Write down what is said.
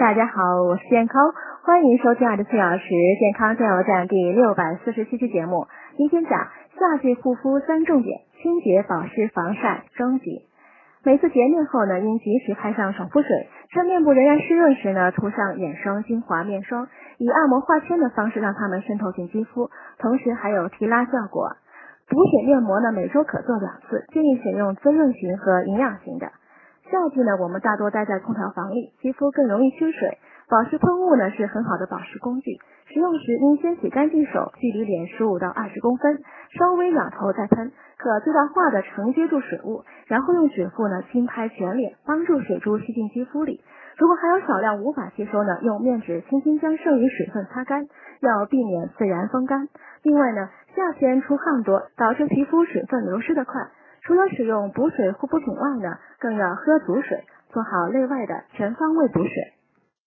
大家好，我是健康，欢迎收听二十四小时健康加油站第六百四十七期节目。今天讲夏季护肤三重点：清洁、保湿、防晒。升级。每次洁面后呢，应及时拍上爽肤水，趁面部仍然湿润时呢，涂上眼霜精华面霜，以按摩画圈的方式让它们渗透进肌肤，同时还有提拉效果。补水面膜呢，每周可做两次，建议选用滋润型和营养型的。夏季呢，我们大多待在空调房里，肌肤更容易缺水。保湿喷雾呢是很好的保湿工具，使用时应先洗干净手，距离脸十五到二十公分，稍微仰头再喷，可最大化的承接住水雾，然后用指腹呢轻拍全脸，帮助水珠吸进肌肤里。如果还有少量无法吸收呢，用面纸轻轻将剩余水分擦干，要避免自然风干。另外呢，夏天出汗多，导致皮肤水分流失的快。除了使用补水护肤品外呢，更要喝足水，做好内外的全方位补水。